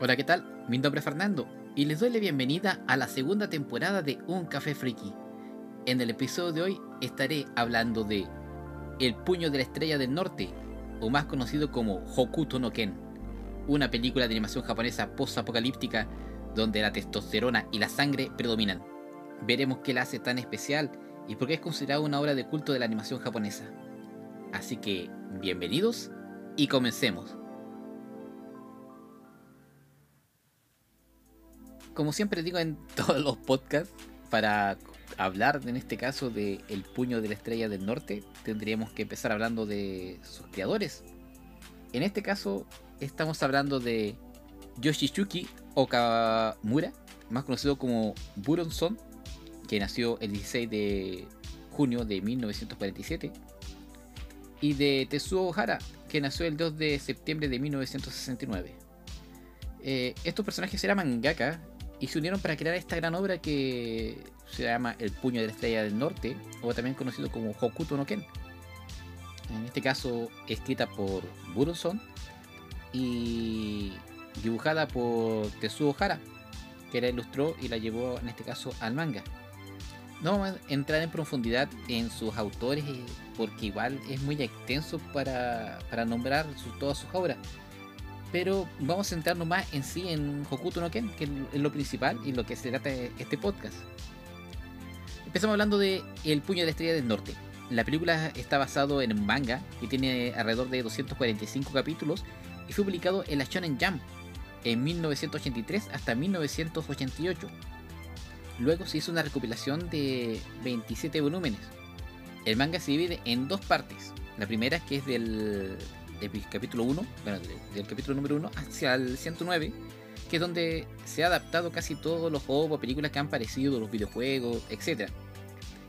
Hola, ¿qué tal? Mi nombre es Fernando y les doy la bienvenida a la segunda temporada de Un Café Friki. En el episodio de hoy estaré hablando de El puño de la estrella del norte, o más conocido como Hokuto no Ken, una película de animación japonesa post-apocalíptica donde la testosterona y la sangre predominan. Veremos qué la hace tan especial y por qué es considerada una obra de culto de la animación japonesa. Así que, bienvenidos y comencemos. Como siempre digo en todos los podcasts, para hablar en este caso de El puño de la estrella del norte, tendríamos que empezar hablando de sus creadores. En este caso, estamos hablando de Yoshichuki Okamura, más conocido como Buronson, que nació el 16 de junio de 1947, y de Tetsuo Ohara, que nació el 2 de septiembre de 1969. Eh, estos personajes eran mangaka y se unieron para crear esta gran obra que se llama El puño de la estrella del norte, o también conocido como Hokuto no Ken. En este caso, escrita por Buronson y dibujada por Tetsuo Ohara, que la ilustró y la llevó en este caso al manga. No vamos a entrar en profundidad en sus autores porque igual es muy extenso para, nombrar todas sus obras. Pero vamos a centrarnos más en sí en Hokuto no Ken, que es lo principal y lo que se trata de este podcast. Empezamos hablando de El puño de la estrella del norte. La película está basado en un manga que tiene alrededor de 245 capítulos y fue publicado en la Shonen Jump en 1983 hasta 1988. Luego se hizo una recopilación de 27 volúmenes. El manga se divide en dos partes. La primera que es del, capítulo 1, bueno, del, capítulo número 1 hacia el 109, que es donde se ha adaptado casi todos los juegos películas que han aparecido, los videojuegos, etc.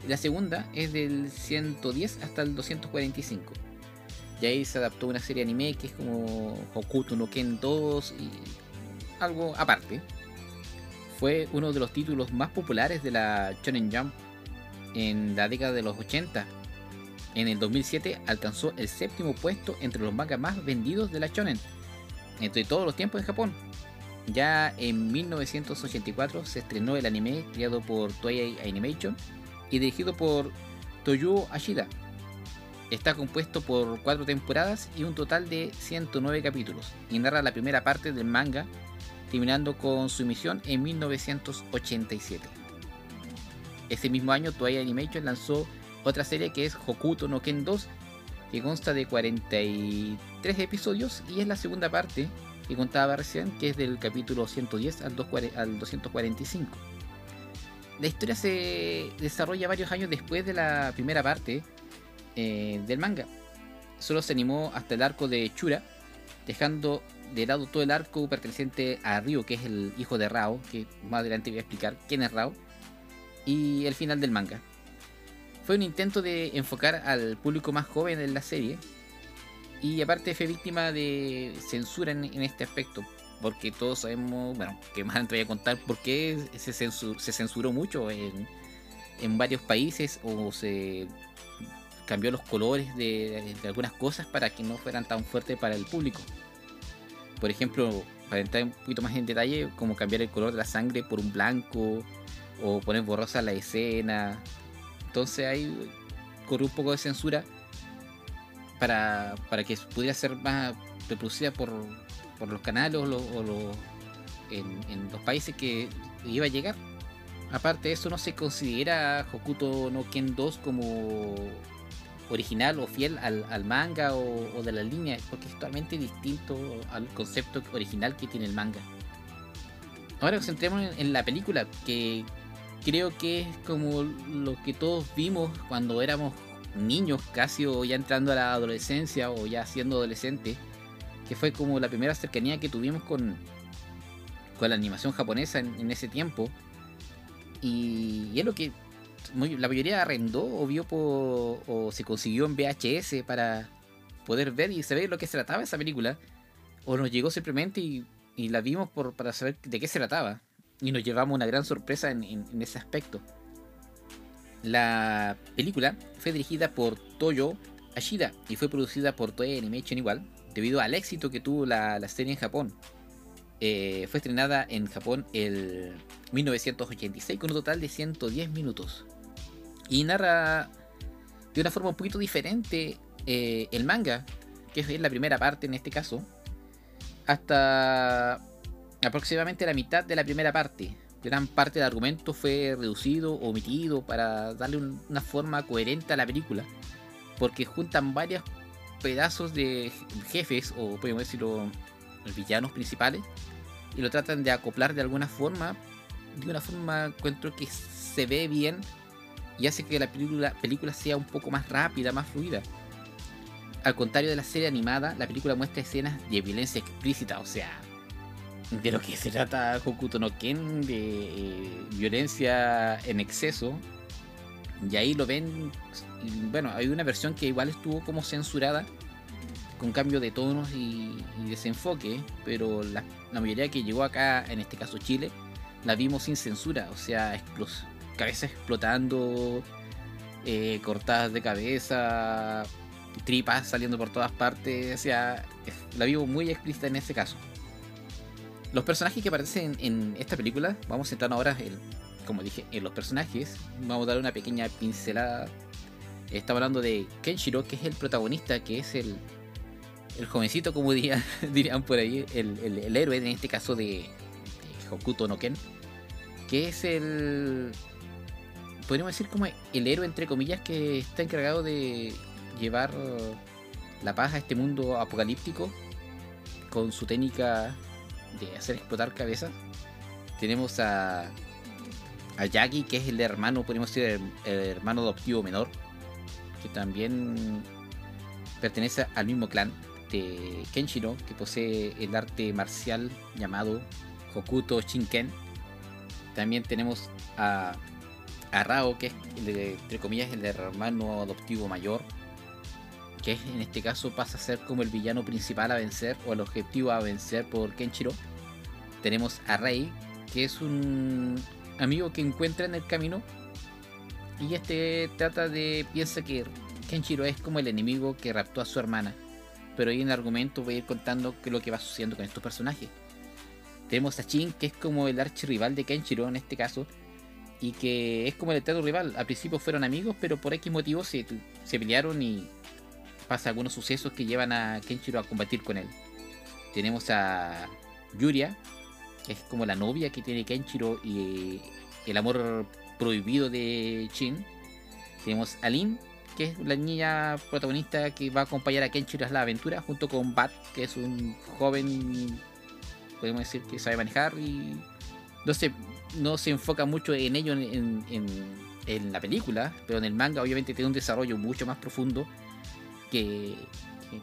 La segunda es del 110 hasta el 245. Y ahí se adaptó una serie anime que es como Hokuto no Ken 2 y algo aparte. Fue uno de los títulos más populares de la Shonen Jump en la década de los 80. En el 2007 alcanzó el séptimo puesto entre los mangas más vendidos de la Shonen, entre todos los tiempos en Japón. Ya en 1984 se estrenó el anime creado por Toei Animation y dirigido por Toyo Ashida. Está compuesto por cuatro temporadas y un total de 109 capítulos y narra la primera parte del manga terminando con su emisión en 1987. Ese mismo año Toei Animation lanzó otra serie que es Hokuto no Ken 2, que consta de 43 episodios y es la segunda parte que contaba recién, que es del capítulo 110 al 245. La historia se desarrolla varios años después de la primera parte eh, del manga. Solo se animó hasta el arco de Chura, dejando de lado todo el arco perteneciente a Ryo, que es el hijo de Rao, que más adelante voy a explicar quién es Rao, y el final del manga. Fue un intento de enfocar al público más joven en la serie, y aparte fue víctima de censura en, este aspecto, porque todos sabemos, bueno, que más adelante voy a contar por qué se, se censuró mucho en, en varios países o se cambió los colores de, de, algunas cosas para que no fueran tan fuertes para el público. Por ejemplo, para entrar un poquito más en detalle, como cambiar el color de la sangre por un blanco o poner borrosa la escena. Entonces ahí corrió un poco de censura para, para que pudiera ser más reproducida por, por los canales o, en, en, los países que iba a llegar. Aparte de eso, no se considera Hokuto no Ken 2 como original o fiel al, manga o, de la línea, porque es totalmente distinto al concepto original que tiene el manga. Ahora nos centremos en, la película, que creo que es como lo que todos vimos cuando éramos niños casi o ya entrando a la adolescencia o ya siendo adolescentes, que fue como la primera cercanía que tuvimos con, con la animación japonesa en, ese tiempo. y, es lo que la mayoría arrendó o vio o se consiguió en VHS para poder ver y saber lo que se trataba esa película. O nos llegó simplemente y, la vimos para saber de qué se trataba. Y nos llevamos una gran sorpresa en, ese aspecto. La película fue dirigida por Toyo Ashida y fue producida por Toei Animation igual, debido al éxito que tuvo la, serie en Japón. eh, fue estrenada en Japón el 1986 con un total de 110 minutos. Y narra de una forma un poquito diferente eh, el manga, que es la primera parte en este caso, hasta aproximadamente la mitad de la primera parte. Gran parte del argumento fue reducido omitido para darle una forma coherente a la película, porque juntan varios pedazos de jefes, o podemos decirlo, villanos principales, y lo tratan de acoplar de alguna forma, de una forma encuentro que se ve bien y hace que la película, película sea un poco más rápida, más fluida. Al contrario de la serie animada, la película muestra escenas de violencia explícita, o sea, de lo que se trata Hokuto no Ken, de eh, violencia en exceso. Y ahí lo ven, bueno, hay una versión que igual estuvo como censurada, con cambio de tonos y, desenfoque, pero la, mayoría que llegó acá, en este caso Chile, la vimos sin censura, o sea, cabezas explotando, eh, cortadas de cabeza, tripas saliendo por todas partes, o sea, la vimos muy explícita en ese caso. Los personajes que aparecen en esta película, vamos a entrar ahora, en, como dije, en los personajes, vamos a dar una pequeña pincelada. Estamos hablando de Kenshiro, que es el protagonista, que es el, el jovencito, como dirían, dirían por ahí, el, héroe en este caso de, Hokuto no Ken, que es el, podríamos decir como el héroe entre comillas que está encargado de llevar la paz a este mundo apocalíptico con su técnica de hacer explotar cabezas. Tenemos a, a Yagi, que es el hermano, podríamos decir, el hermano adoptivo menor, que también pertenece al mismo clan de Kenshiro, que posee el arte marcial llamado Hokuto Shinken. También tenemos a, a Rao, que es, entre comillas, el hermano adoptivo mayor, que en este caso pasa a ser como el villano principal a vencer o el objetivo a vencer por Kenshiro. Tenemos a Rei, que es un amigo que encuentra en el camino y este trata de piensa que Kenshiro es como el enemigo que raptó a su hermana pero ahí en el argumento voy a ir contando qué es lo que va sucediendo con estos personajes. Tenemos a Shin, que es como el archirrival de Kenshiro en este caso, y que es como el eterno rival. Al principio fueron amigos, pero por X motivos se, se pelearon y pasa algunos sucesos que llevan a Kenshiro a combatir con él. Tenemos a Yuria, que es como la novia que tiene Kenshiro y el amor prohibido de Shin. Tenemos a Lin, que es la niña protagonista que va a acompañar a Kenshiro a la aventura, junto con Bat, que es un joven, podemos decir que sabe manejar y no se, no se enfoca mucho en ello en, la película, pero en el manga obviamente tiene un desarrollo mucho más profundo que,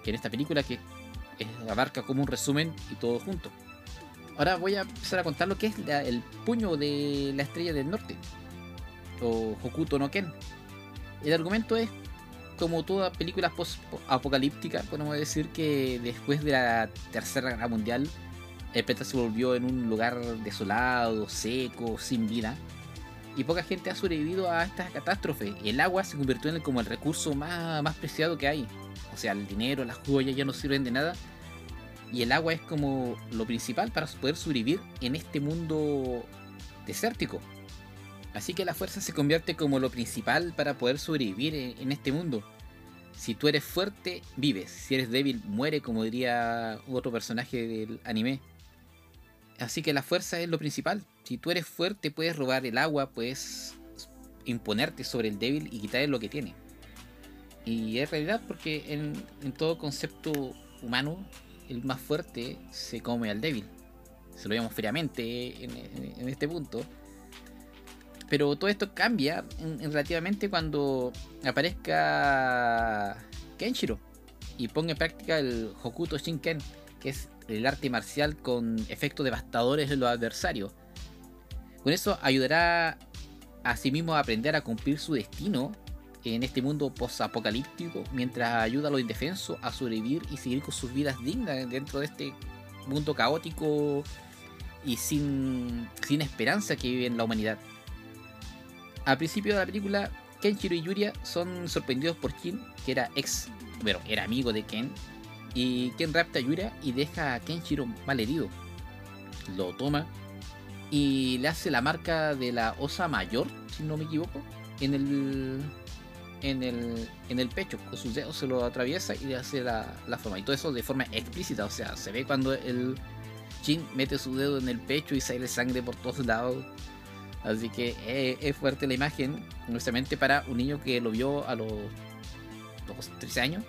en esta película, que abarca como un resumen y todo junto. Ahora voy a empezar a contar lo que es el puño de la estrella del norte, o Hokuto no Ken. El argumento es como toda película post-apocalíptica, podemos decir que después de la Tercera Guerra Mundial, el planeta se volvió en un lugar desolado, seco, sin vida. Y poca gente ha sobrevivido a esta catástrofe. El agua se convirtió en el, como el recurso más, más preciado que hay. O sea, el dinero, las joyas ya no sirven de nada. Y el agua es como lo principal para poder sobrevivir en este mundo desértico. Así que la fuerza se convierte como lo principal para poder sobrevivir en este mundo. Si tú eres fuerte, vives. Si eres débil, muere, como diría otro personaje del anime. Así que la fuerza es lo principal. Si tú eres fuerte, puedes robar el agua, puedes imponerte sobre el débil y quitarle lo que tiene. Y es realidad porque en, todo concepto humano, el más fuerte se come al débil. Se lo vemos fríamente en este punto pero todo esto cambia relativamente cuando aparezca Kenshiro y ponga en práctica el Hokuto Shinken, que es el arte marcial con efectos devastadores en los adversarios. Con eso ayudará a sí mismo a aprender a cumplir su destino en este mundo post-apocalíptico, mientras ayuda a los indefensos a sobrevivir y seguir con sus vidas dignas dentro de este mundo caótico y sin, sin esperanza que vive en la humanidad. Al principio de la película, Kenshiro y Yuria son sorprendidos por Kin, que era ex, bueno, era amigo de Ken, y Ken rapta a Yuria y deja a Kenshiro mal herido. lo toma y le hace la marca de la osa mayor, si no me equivoco, en el en el, en el pecho, con sus dedos se lo atraviesa y le hace la, la forma. Y todo eso de forma explícita, o sea, se ve cuando el Jin mete su dedo en el pecho y sale sangre por todos lados. Así que es, fuerte la imagen, honestamente, para un niño que lo vio a los, los 13 años,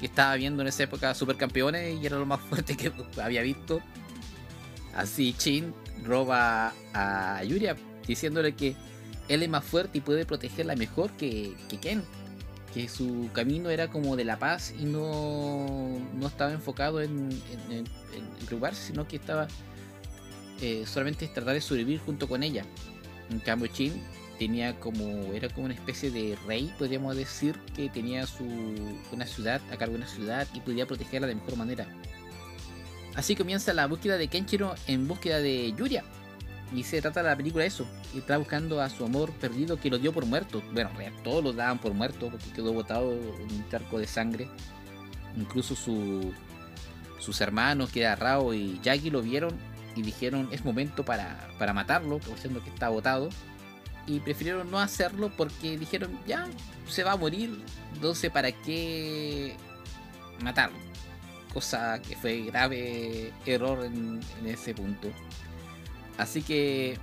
que estaba viendo en esa época Supercampeones y era lo más fuerte que había visto. Así Chin roba a Yuria diciéndole que él es más fuerte y puede protegerla mejor que, Ken. Que su camino era como de la paz y no, no estaba enfocado en, en, preocuparse, sino que estaba eh, solamente tratar de sobrevivir junto con ella. En cambio, Chin tenía como era como una especie de rey, podríamos decir, que tenía su una ciudad a cargo de una ciudad y podía protegerla de mejor manera. Así comienza la búsqueda de Kenshiro en búsqueda de Yuria, y se trata de la película eso. Y está buscando a su amor perdido que lo dio por muerto. Bueno, todos lo daban por muerto porque quedó botado en un charco de sangre. Incluso su, sus hermanos, que era Rao y Jackie, lo vieron y dijeron es momento para, para matarlo, siendo que está botado. Y prefirieron no hacerlo porque dijeron ya se va a morir. Entonces, ¿para qué matarlo? Cosa que fue grave error en ese punto. Así que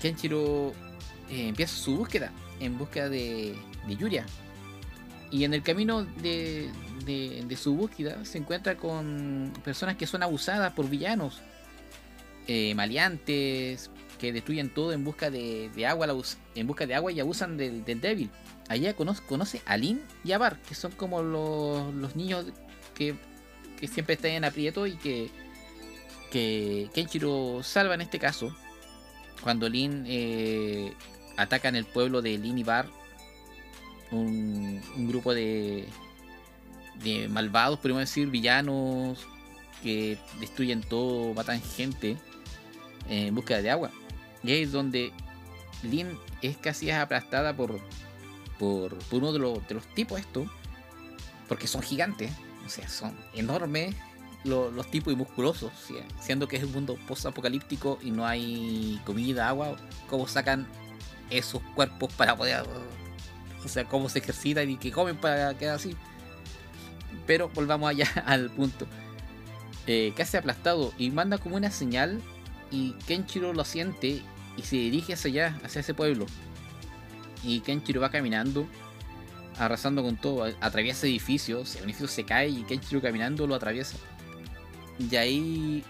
Kenshiro eh, empieza su búsqueda, en búsqueda de, de Yuria. Y en el camino de, su búsqueda se encuentra con personas que son abusadas por villanos, eh, maleantes, que destruyen todo en busca de, agua, en busca de agua y abusan del, débil. Allá conoce, a Lin y a Bar, que son como los, niños que, que siempre están en aprieto y que que Kenshiro salva en este caso, cuando Lin eh, ataca en el pueblo de Lin y Bar, un, grupo de, de malvados, podemos decir, villanos que destruyen todo, matan gente en búsqueda de agua. Y ahí es donde Lin es casi aplastada por, por, uno de los, de los tipos estos, porque son gigantes, o sea, son enormes los tipos y musculosos, siendo que es un mundo post-apocalíptico y no hay comida, agua, ¿cómo sacan esos cuerpos para poder, o sea, cómo se ejercitan y que comen para quedar así? Pero volvamos allá al punto. Eh, casi aplastado y manda como una señal y Kenshiro lo siente y se dirige hacia allá, hacia ese pueblo. Y Kenshiro va caminando, arrasando con todo, atraviesa edificios, el edificio se cae y Kenshiro caminando lo atraviesa. Y ahí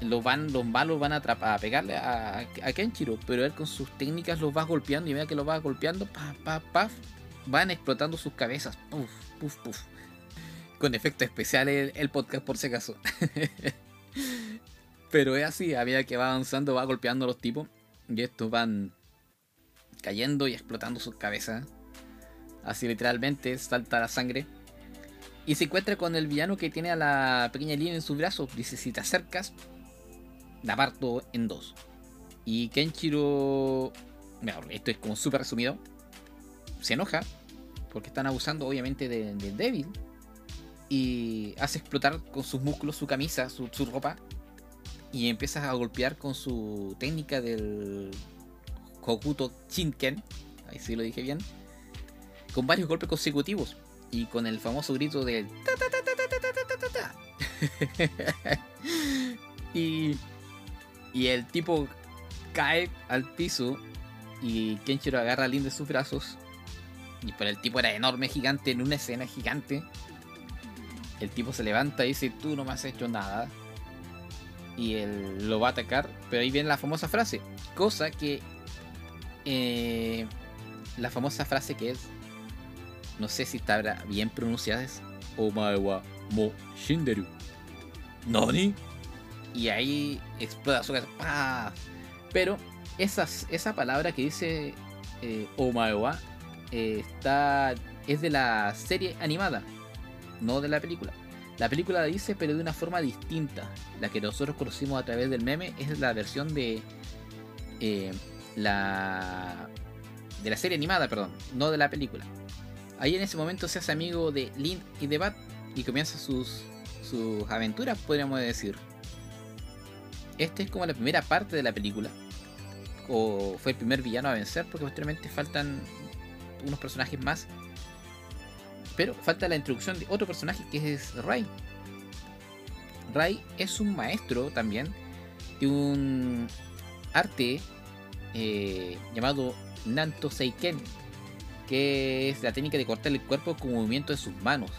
los, van, los malos van a, a pegarle a, a, Kenshiro, pero él con sus técnicas los va golpeando y vea que los va golpeando, pa, pa, pa, van explotando sus cabezas. Puf, puf, puf. Con efectos especiales el, podcast por si acaso. pero es así, a medida que va avanzando va golpeando a los tipos y estos van cayendo y explotando sus cabezas. Así literalmente salta la sangre. Y se encuentra con el villano que tiene a la pequeña línea en su brazo. Dice, si te acercas, la parto en dos. Y Kenshiro... Esto es como súper resumido. Se enoja. Porque están abusando obviamente del débil. Y hace explotar con sus músculos su camisa, su, ropa. Y empieza a golpear con su técnica del Hokuto Shinken. Ahí sí lo dije bien. Con varios golpes consecutivos y con el famoso grito de y, y el tipo cae al piso y Kenshiro agarra a Lin de sus brazos y por el tipo era enorme, gigante, en una escena gigante. El tipo se levanta y dice, tú no me has hecho nada. Y él lo va a atacar, pero ahí viene la famosa frase. Cosa que... Eh, la famosa frase que es, no sé si está bien pronunciada, es Omae wa mo shinderu. ¿Nani? Y ahí explota su casa. Pero esa palabra que dice eh, Omae wa eh, está, es de la serie animada, no de la película. La película la dice, pero de una forma distinta. La que nosotros conocimos a través del meme es la versión de eh, la de la serie animada, perdón, no de la película. Ahí en ese momento se hace amigo de Lin y de Bat y comienza sus, sus aventuras, podríamos decir. Este es como la primera parte de la película. O fue el primer villano a vencer, porque posteriormente faltan unos personajes más. Pero falta la introducción de otro personaje que es Ray. Ray es un maestro también de un arte eh, llamado Nanto Seiken, que es la técnica de cortar el cuerpo con movimiento de sus manos.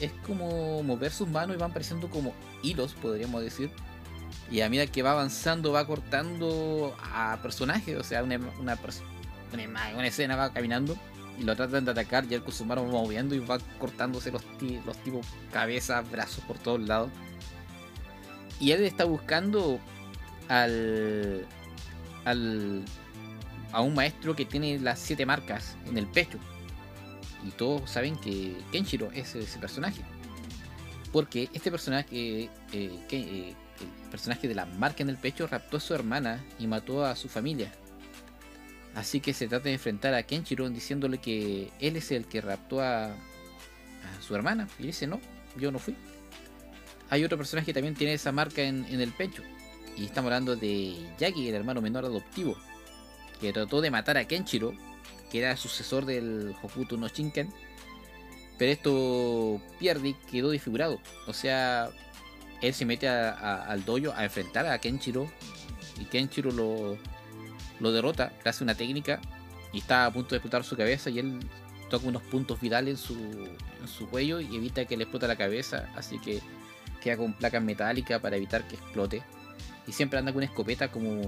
Es como mover sus manos y van apareciendo como hilos, podríamos decir. Y a medida que va avanzando, va cortando a personajes. O sea, una, una, una, escena va caminando y lo tratan de atacar y sus manos va moviendo y va cortándose los, los tipos cabezas, brazos por todos lados. Y él está buscando al, al a un maestro que tiene las siete marcas en el pecho. Y todos saben que Kenshiro es ese personaje. Porque este personaje, eh, que, eh, el personaje de la marca en el pecho, raptó a su hermana y mató a su familia. Así que se trata de enfrentar a Kenshiro diciéndole que él es el que raptó a, su hermana. Y dice, no, yo no fui. Hay otro personaje que también tiene esa marca en, en el pecho. Y estamos hablando de Yagi, el hermano menor adoptivo que trató de matar a Kenshiro, que era sucesor del Hokuto no Shinken, pero esto pierde y quedó desfigurado. O sea, él se mete al dojo a enfrentar a Kenshiro y Kenshiro lo, lo derrota, le hace una técnica y está a punto de explotar su cabeza y él toca unos puntos vitales en su, en su cuello y evita que le explote la cabeza, así que queda con placas metálicas para evitar que explote. Y siempre anda con una escopeta como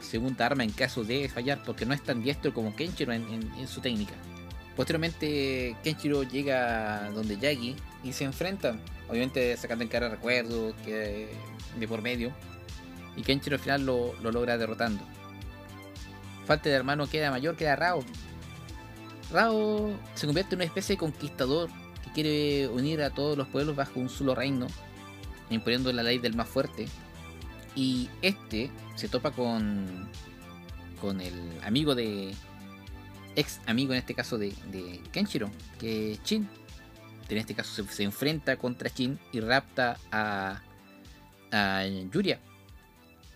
segunda arma en caso de fallar, porque no es tan diestro como Kenshiro en, su técnica. Posteriormente, Kenshiro llega donde Yagi y se enfrentan, obviamente sacando en cara recuerdos que, de por medio, y Kenshiro al final lo, logra derrotando. Falta de hermano queda mayor, queda Rao. Rao se convierte en una especie de conquistador que quiere unir a todos los pueblos bajo un solo reino, imponiendo la ley del más fuerte, y este se topa con, con el amigo de. ex amigo en este caso de, Kenshiro, que es Chin. En este caso se, enfrenta contra Chin y rapta a, a Yuria.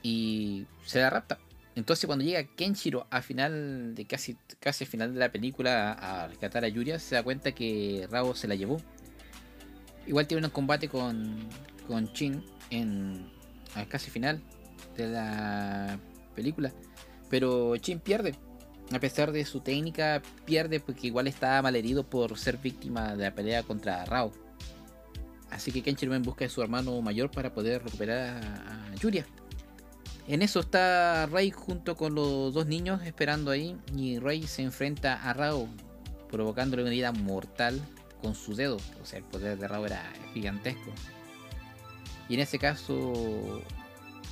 Y se la rapta. Entonces cuando llega Kenshiro a final de casi, casi al final de la película a, rescatar a Yuria, se da cuenta que Rao se la llevó. Igual tiene un combate con, con Chin en, casi final de la película. Pero Chin pierde. A pesar de su técnica, pierde porque igual está malherido por ser víctima de la pelea contra Rao. Así que Kenshiro en busca de su hermano mayor para poder recuperar a, Yuria. En eso está Rey junto con los dos niños esperando ahí. Y Rey se enfrenta a Rao, provocándole una herida mortal con su dedo. O sea, el poder de Rao era gigantesco. Y en ese caso,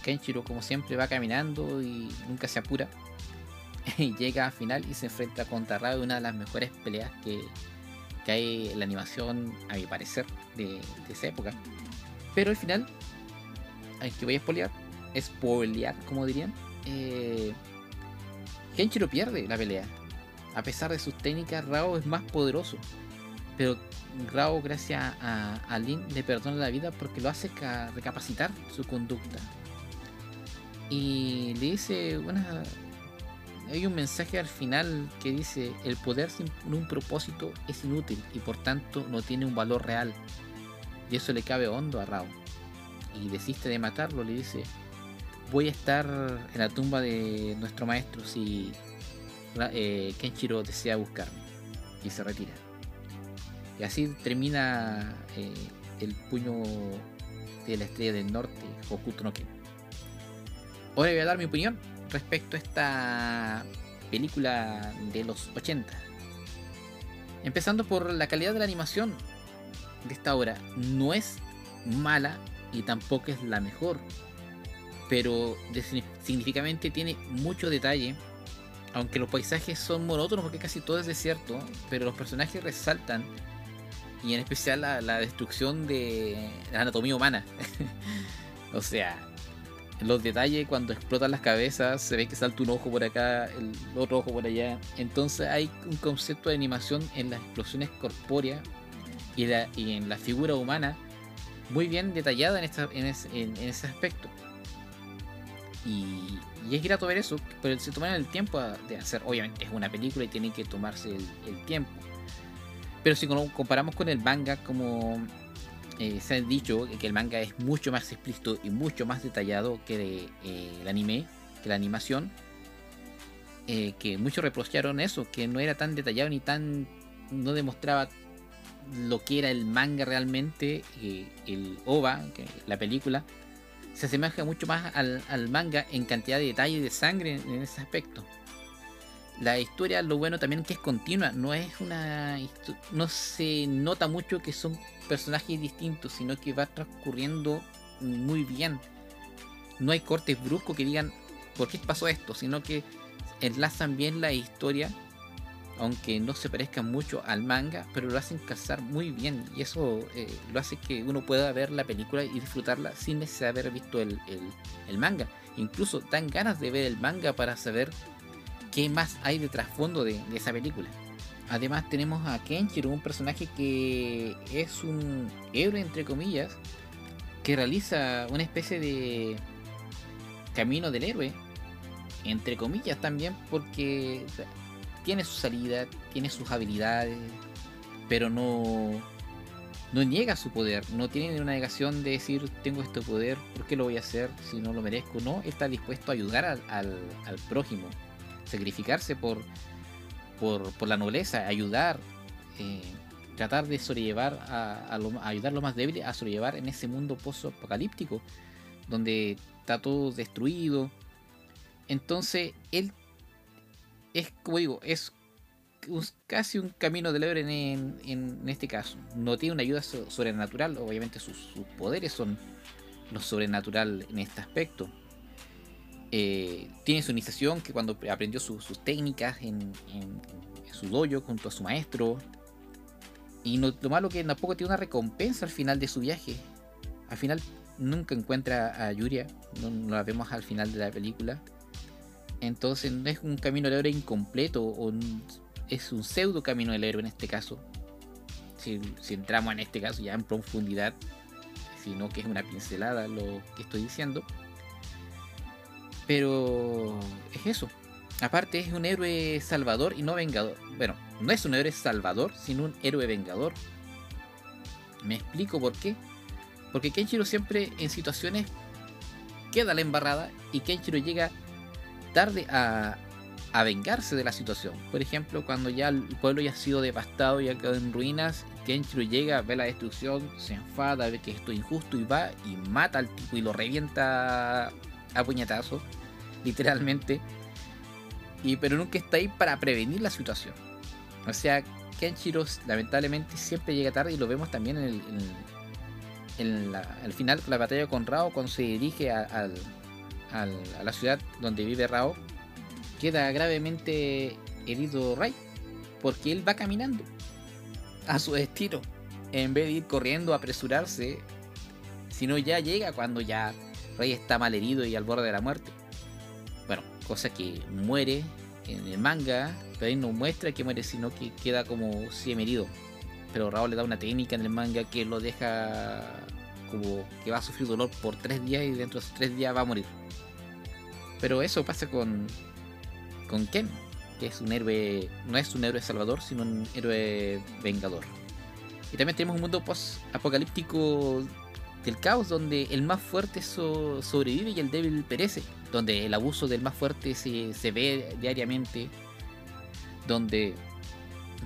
Kenshiro, como siempre, va caminando y nunca se apura. Y llega al final y se enfrenta contra Rao, una de las mejores peleas que, hay en la animación, a mi parecer, de, esa época. Pero al final, que voy a spoilear, spoilear, como dirían, eh, Kenshiro pierde la pelea. A pesar de sus técnicas, Rao es más poderoso. Pero Rao, gracias a, a Lin, le perdona la vida porque lo hace recapacitar su conducta. Y le dice una. Hay un mensaje al final que dice: El poder sin un propósito es inútil y por tanto no tiene un valor real. Y eso le cabe hondo a Rao. Y desiste de matarlo, le dice: Voy a estar en la tumba de nuestro maestro si eh, Kenshiro desea buscarme. Y se retira. Y así termina eh, el puño de la estrella del norte, Hokuto no Ken. Ahora voy a dar mi opinión respecto a esta película de los 80. Empezando por la calidad de la animación de esta obra. No es mala y tampoco es la mejor. Pero significativamente tiene mucho detalle. Aunque los paisajes son monótonos porque casi todo es desierto. Pero los personajes resaltan y en especial la, destrucción de la anatomía humana. o sea, los detalles cuando explotan las cabezas, se ve que salta un ojo por acá, el otro ojo por allá. Entonces hay un concepto de animación en las explosiones corpóreas y, en la figura humana muy bien detallada en, ese aspecto. Y, es grato ver eso, pero se tomaron el tiempo de hacer, obviamente es una película y tienen que tomarse el, tiempo. Pero si comparamos con el manga, como eh, se ha dicho, que el manga es mucho más explícito y mucho más detallado que eh, el anime, que la animación, eh, que muchos reprocharon eso, que no era tan detallado ni tan... no demostraba lo que era el manga realmente, el OVA, la película, se asemeja mucho más al, manga en cantidad de detalle de sangre en, ese aspecto. La historia, lo bueno también que es continua, no es una. no se nota mucho que son personajes distintos, sino que va transcurriendo muy bien. No hay cortes bruscos que digan por qué pasó esto, sino que enlazan bien la historia aunque no se parezcan mucho al manga, pero lo hacen casar muy bien y eso eh, lo hace que uno pueda ver la película y disfrutarla sin necesidad de haber visto el, manga. Incluso dan ganas de ver el manga para saber qué más hay de trasfondo de, esa película. Además tenemos a Kenshiro, un personaje que es un héroe entre comillas, que realiza una especie de camino del héroe, entre comillas también, porque tiene su salida, tiene sus habilidades, pero no, no niega su poder, no tiene una negación de decir tengo este poder, ¿por qué lo voy a hacer si no lo merezco? No, está dispuesto a ayudar al, prójimo, sacrificarse por, por, la nobleza, ayudar, eh, tratar de sobrellevar a, ayudar a más débiles a sobrellevar en ese mundo post-apocalíptico, donde está todo destruido. Entonces él es, como digo, es casi un camino del héroe en, este caso. No tiene una ayuda sobrenatural, obviamente sus, poderes son lo sobrenatural en este aspecto. Eh, tiene su iniciación que cuando aprendió sus técnicas en, su dojo junto a su maestro. Y no, lo malo que tampoco tiene una recompensa al final de su viaje. Al final nunca encuentra a Yuria, no, no la vemos al final de la película. Entonces no es un camino del héroe incompleto, o es un pseudo camino del héroe en este caso. Si, entramos en este caso ya en profundidad, sino que es una pincelada lo que estoy diciendo. Pero es eso. Aparte es un héroe salvador y no vengador. Bueno, no es un héroe salvador, sino un héroe vengador. Me explico por qué. Porque Kenshiro siempre en situaciones queda la embarrada y Kenshiro llega tarde a, vengarse de la situación. Por ejemplo, cuando ya el pueblo ya ha sido devastado y ha quedado en ruinas, Kenshiro llega, ve la destrucción, se enfada, ve que esto es injusto y va y mata al tipo y lo revienta a puñetazos, literalmente. Y, pero nunca está ahí para prevenir la situación. O sea, Kenshiro lamentablemente siempre llega tarde y lo vemos también en el, al final la batalla con Rao cuando se dirige al, a la ciudad donde vive Rao, queda gravemente herido Ray, porque él va caminando a su destino, en vez de ir corriendo, a apresurarse, sino ya llega cuando ya Ray está mal herido y al borde de la muerte. Bueno, cosa que muere en el manga, pero ahí no muestra que muere, sino que queda como herido. Pero Rao le da una técnica en el manga que lo deja como que va a sufrir dolor por tres días y dentro de esos tres días va a morir. Pero eso pasa con, con Ken, que es un héroe, no es un héroe salvador, sino un héroe vengador. Y también tenemos un mundo post-apocalíptico del caos, donde el más fuerte sobrevive y el débil perece, donde el abuso del más fuerte se, se ve diariamente, donde,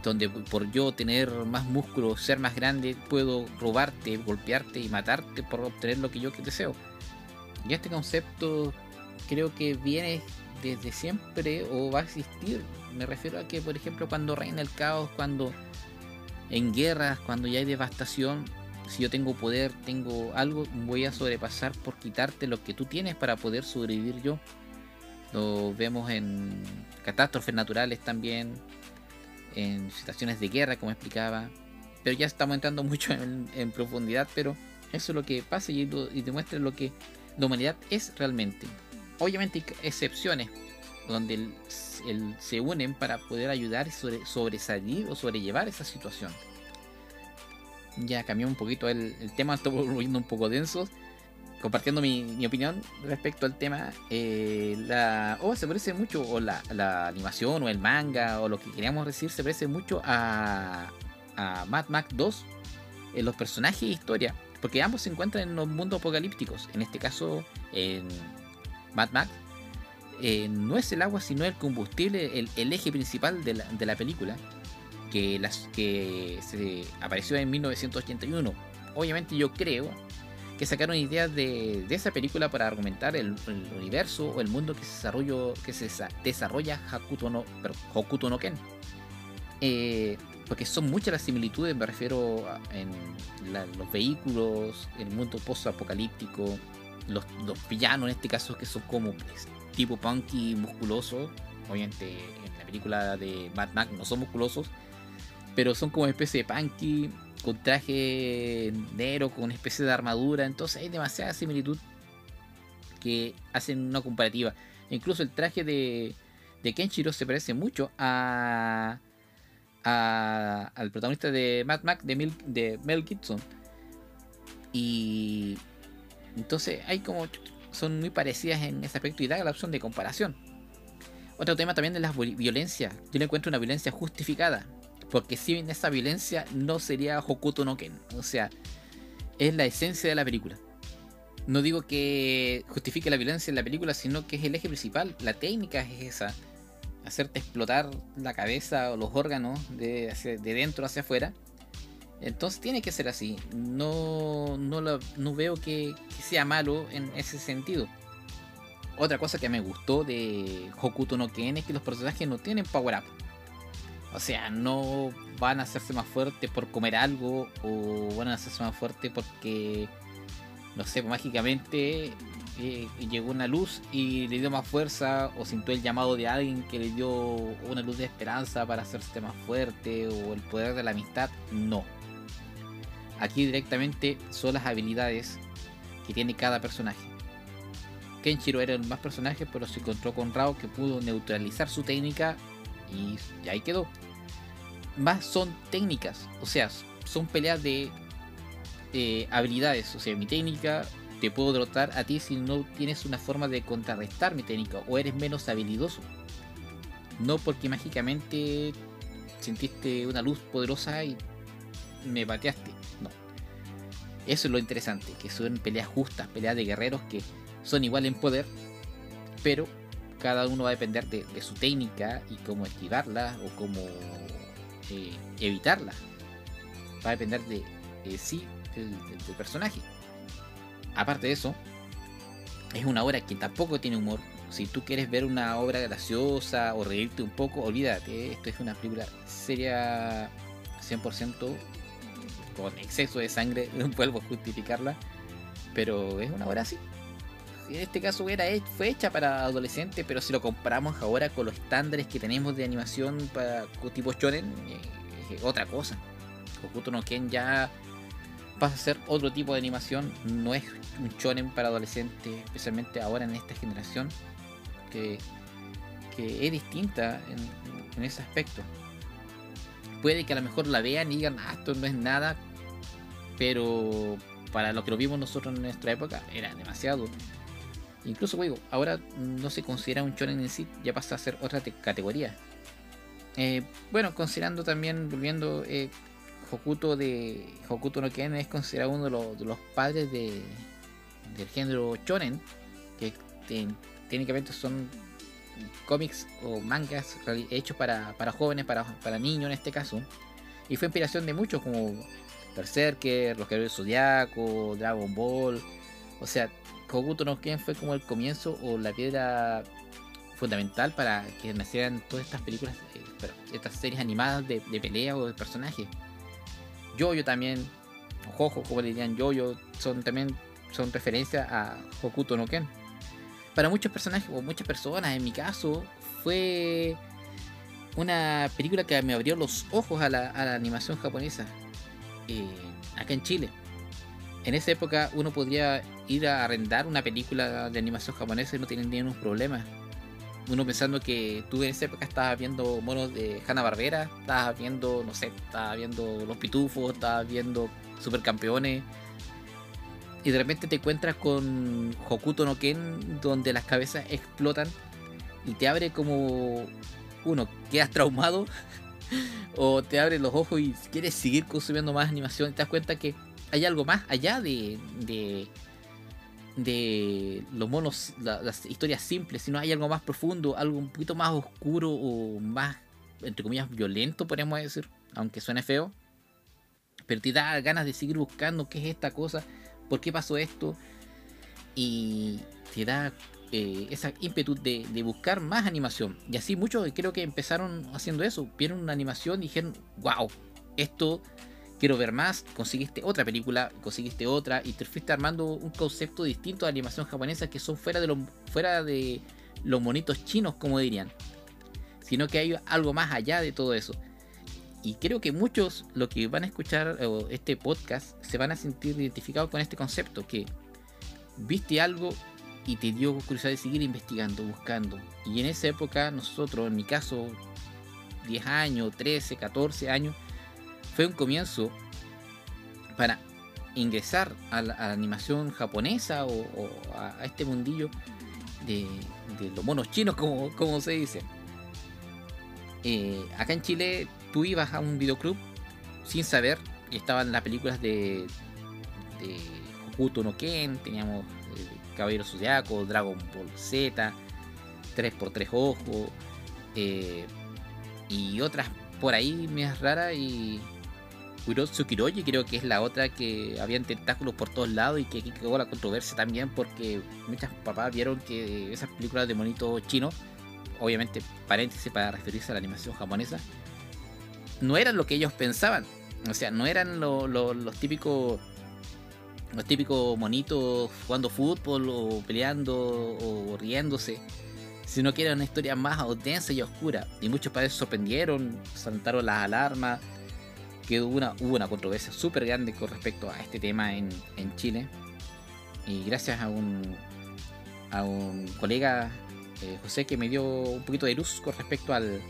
donde por yo tener más músculo, ser más grande, puedo robarte, golpearte y matarte por obtener lo que yo deseo. Y este concepto creo que viene desde siempre o va a existir. Me refiero a que, por ejemplo, cuando reina el caos, cuando en guerras, cuando ya hay devastación, si yo tengo poder, tengo algo, voy a sobrepasar por quitarte lo que tú tienes para poder sobrevivir yo. Lo vemos en catástrofes naturales también, en situaciones de guerra, como explicaba. Pero ya estamos entrando mucho en, profundidad, pero eso es lo que pasa y, y demuestra lo que la humanidad es realmente obviamente excepciones donde se unen para poder ayudar y sobresalir o sobrellevar esa situación. Ya cambió un poquito el, tema, está volviendo un poco denso. compartiendo mi, opinión respecto al tema, eh, la oh, se parece mucho, o la, animación, o el manga, o lo que queríamos decir, se parece mucho a, a Mad Max 2 en los personajes y historia, porque ambos se encuentran en los mundos apocalípticos. En este caso, en Mad Max, eh, no es el agua, sino el combustible, el, eje principal de la, de la película, que, las, que se apareció en 1981. Obviamente yo creo que sacaron ideas de, esa película para argumentar el, universo o el mundo que se, que se desarrolla Hakuto no, Hokuto no Ken. Eh, porque son muchas las similitudes, me refiero a, en los vehículos, el mundo post-apocalíptico, los, villanos en este caso que son como tipo punky musculoso. Obviamente en la película de Mad Max no son musculosos, pero son como una especie de punky con traje negro, con una especie de armadura. Entonces hay demasiada similitud que hacen una comparativa. Incluso el traje de, de Kenshiro se parece mucho a, al protagonista de Mad Max de, de Mel Gibson. Y entonces hay como son muy parecidas en ese aspecto y da la opción de comparación. Otro tema también de la violencia. Yo le encuentro una violencia justificada. Porque si bien esa violencia no sería Hokuto no Ken. O sea, es la esencia de la película. No digo que justifique la violencia en la película, sino que es el eje principal. La técnica es esa. Hacerte explotar la cabeza o los órganos de dentro hacia afuera. Entonces tiene que ser así. No, no, veo que, que, sea malo en ese sentido. Otra cosa que me gustó de Hokuto no Ken es que los personajes no tienen power up. O sea, no van a hacerse más fuertes por comer algo o van a hacerse más fuertes porque, no sé, mágicamente eh, llegó una luz y le dio más fuerza o sintió el llamado de alguien que le dio una luz de esperanza para hacerse más fuerte o el poder de la amistad. No. Aquí directamente son las habilidades que tiene cada personaje. Kenshiro era el más personaje, pero se encontró con Rao que pudo neutralizar su técnica y, ahí quedó. Más son técnicas, o sea, son peleas de eh, habilidades. O sea, mi técnica te puedo derrotar a ti si no tienes una forma de contrarrestar mi técnica o eres menos habilidoso. No porque mágicamente sentiste una luz poderosa y me pateaste. Eso es lo interesante, que son peleas justas, peleas de guerreros que son igual en poder, pero cada uno va a depender de, su técnica y cómo esquivarla o cómo eh, evitarla. Va a depender de sí, del, personaje. Aparte de eso, es una obra que tampoco tiene humor. Si tú quieres ver una obra graciosa o reírte un poco, olvídate. Esto es una película seria 100% con exceso de sangre. Vuelvo a justificarla. Pero es una obra así en este caso era, fue hecha para adolescentes, pero si lo comparamos ahora con los estándares que tenemos de animación para tipo shonen, eh, es otra cosa. Hokuto no Ken ya pasa a ser otro tipo de animación, no es un shonen para adolescentes, especialmente ahora en esta generación, que, es distinta en, ese aspecto. Puede que a lo mejor la vean y digan, ah, esto no es nada, pero para lo que lo vimos nosotros en nuestra época era demasiado. Incluso, digo, ahora no se considera un shonen en sí, ya pasa a ser otra categoría. Eh, bueno, considerando también, volviendo, eh, Hokuto de Hokuto no Ken es considerado uno de los, padres de, del género shonen, que técnicamente son cómics o mangas hechos para, jóvenes, para, para niños en este caso. Y fue inspiración de muchos como Berserker, Los Guerreros Zodiaco, Dragon Ball. O sea, Hokuto no Ken fue como el comienzo o la piedra fundamental para que nacieran todas estas películas, eh, estas series animadas de, pelea o de personajes. Yo-Yo también, Jojo, como dirían Yo-Yo, son también son referencia a Hokuto no Ken. Para muchos personajes o muchas personas, en mi caso, fue una película que me abrió los ojos a la, animación japonesa eh, acá en Chile en esa época uno podría ir a arrendar una película de animación japonesa y no tener ningún problema. Uno pensando que tú en esa época estabas viendo monos de Hanna Barbera, estabas viendo, no sé, estabas viendo Los Pitufos, estabas viendo Supercampeones. y de repente te encuentras con Hokuto no Ken donde las cabezas explotan y te abre como uno, quedas traumado o te abre los ojos y quieres seguir consumiendo más animación, te das cuenta que hay algo más allá de, de, de los monos, las historias simples, sino hay algo más profundo, algo un poquito más oscuro o más, entre comillas, violento, podríamos decir, aunque suene feo. Pero te da ganas de seguir buscando qué es esta cosa, por qué pasó esto. Y te da eh, esa ímpetu de, buscar más animación. Y así muchos creo que empezaron haciendo eso. Vieron una animación y dijeron, wow, esto quiero ver más. Conseguiste otra película, conseguiste otra y te fuiste armando un concepto distinto de animación japonesa que son fuera de, lo, fuera de los monitos chinos, como dirían. Sino que hay algo más allá de todo eso. Y creo que muchos, lo que van a escuchar este podcast, se van a sentir identificados con este concepto, que viste algo y te dio curiosidad de seguir investigando, buscando. Y en esa época nosotros, en mi caso, 10 años, 13, 14 años, fue un comienzo para ingresar a la, animación japonesa o, a, este mundillo de, los monos chinos, como, como se dice. Eh, acá en Chile tú ibas a un videoclub sin saber estaban las películas de, de Hokuto no Ken, teníamos Caballero Zodiaco, Dragon Ball Z, 3x3 Ojos, eh, y otras por ahí más raras. Y Urotsu Kiroji creo que es la otra que habían tentáculos por todos lados y que aquí quedó la controversia también porque muchas papás vieron que esas películas de monitos chinos, obviamente paréntesis para referirse a la animación japonesa, no eran lo que ellos pensaban. O sea, no eran los típicos los típicos monitos jugando fútbol o peleando o riéndose, sino que era una historia más densa y oscura. Y muchos padres sorprendieron, saltaron las alarmas, que hubo una, hubo controversia súper grande con respecto a este tema en, Chile. Y gracias a un, a un colega, eh, José, que me dio un poquito de luz con respecto al,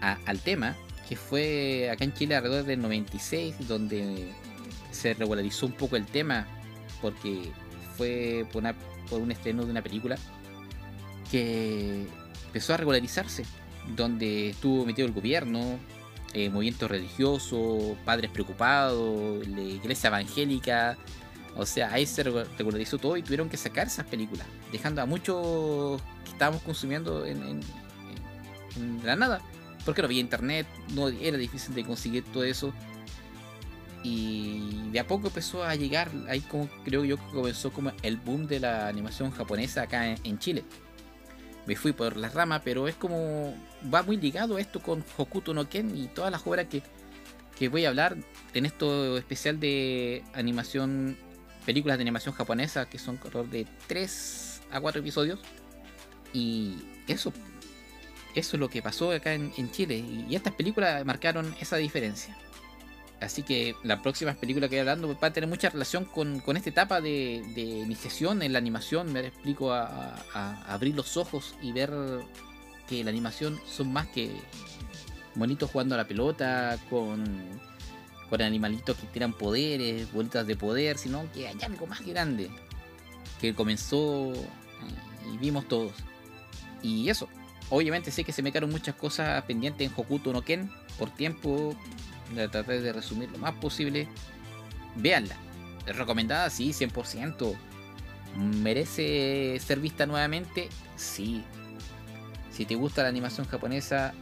al tema, que fue acá en Chile alrededor del 96, donde se regularizó un poco el tema porque fue por, un estreno de una película que empezó a regularizarse, donde estuvo metido el gobierno, eh, movimiento religioso, padres preocupados, la iglesia evangélica, o sea, ahí se regularizó todo y tuvieron que sacar esas películas, dejando a muchos que estábamos consumiendo en, en, en la nada, porque no había internet, no era difícil de conseguir todo eso y de a poco empezó a llegar, ahí como creo yo que comenzó como el boom de la animación japonesa acá en, Chile. Me fui por la rama, pero es como va muy ligado esto con Hokuto no Ken y todas las obras que, que voy a hablar en esto especial de animación, películas de animación japonesa que son de 3 a 4 episodios. Y eso, eso es lo que pasó acá en, en Chile. Y estas películas marcaron esa diferencia. Así que la próxima película que voy hablando va a tener mucha relación con, esta etapa de, iniciación en la animación. Me explico a, abrir los ojos y ver que la animación son más que monitos jugando a la pelota, con, con animalitos que tiran poderes, bolitas de poder, sino que hay algo más grande que comenzó y vimos todos. Y eso, obviamente sé que se me quedaron muchas cosas pendientes en Hokuto no Ken por tiempo, traté de resumir lo más posible. Veanla. ¿Es recomendada? Sí, 100%. ¿Merece ser vista nuevamente? Sí. Si te gusta la animación japonesa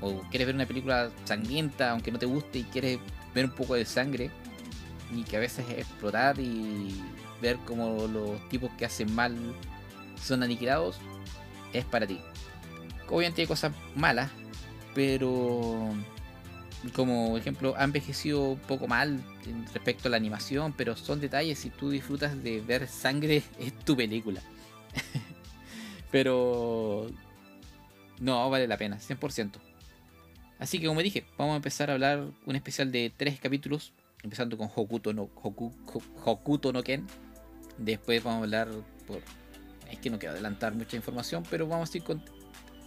o quieres ver una película sangrienta, aunque no te guste y quieres ver un poco de sangre y que a veces explotar y ver cómo los tipos que hacen mal son aniquilados, es para ti. Obviamente hay cosas malas, pero como ejemplo, ha envejecido un poco mal respecto a la animación, pero son detalles. Si tú disfrutas de ver sangre, es tu película. pero no vale la pena, 100%. Así que, como dije, vamos a empezar a hablar un especial de tres capítulos, empezando con Hokuto no, Hokuto no Ken. Después vamos a hablar por. Es que no quiero adelantar mucha información, pero vamos a ir con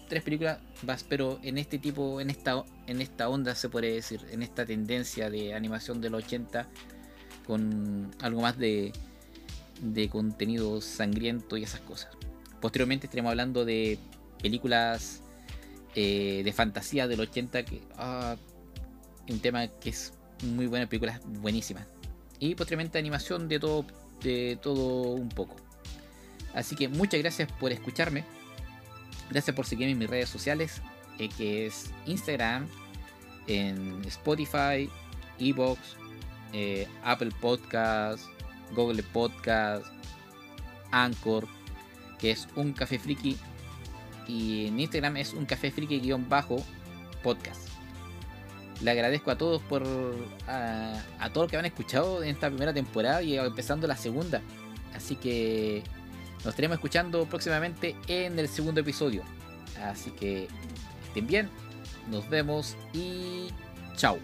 tres películas, pero en este tipo, en esta, en esta onda se puede decir, en esta tendencia de animación del 80, con algo más de, de contenido sangriento y esas cosas. Posteriormente estaremos hablando de películas eh, de fantasía del 80, que ah, un tema que es muy buena, películas buenísimas. Y posteriormente animación de todo, de todo un poco. Así que muchas gracias por escucharme. Gracias por seguirme en mis redes sociales, eh, que es Instagram, en Spotify, Evox, eh, Apple Podcast, Google Podcast, Anchor, que es un café friki. Y en Instagram es un café friki-podcast. Le agradezco a todos por a, a todos los que han escuchado en esta primera temporada y empezando la segunda. Así que nos estaremos escuchando próximamente en el segundo episodio. Así que estén bien, nos vemos y chao.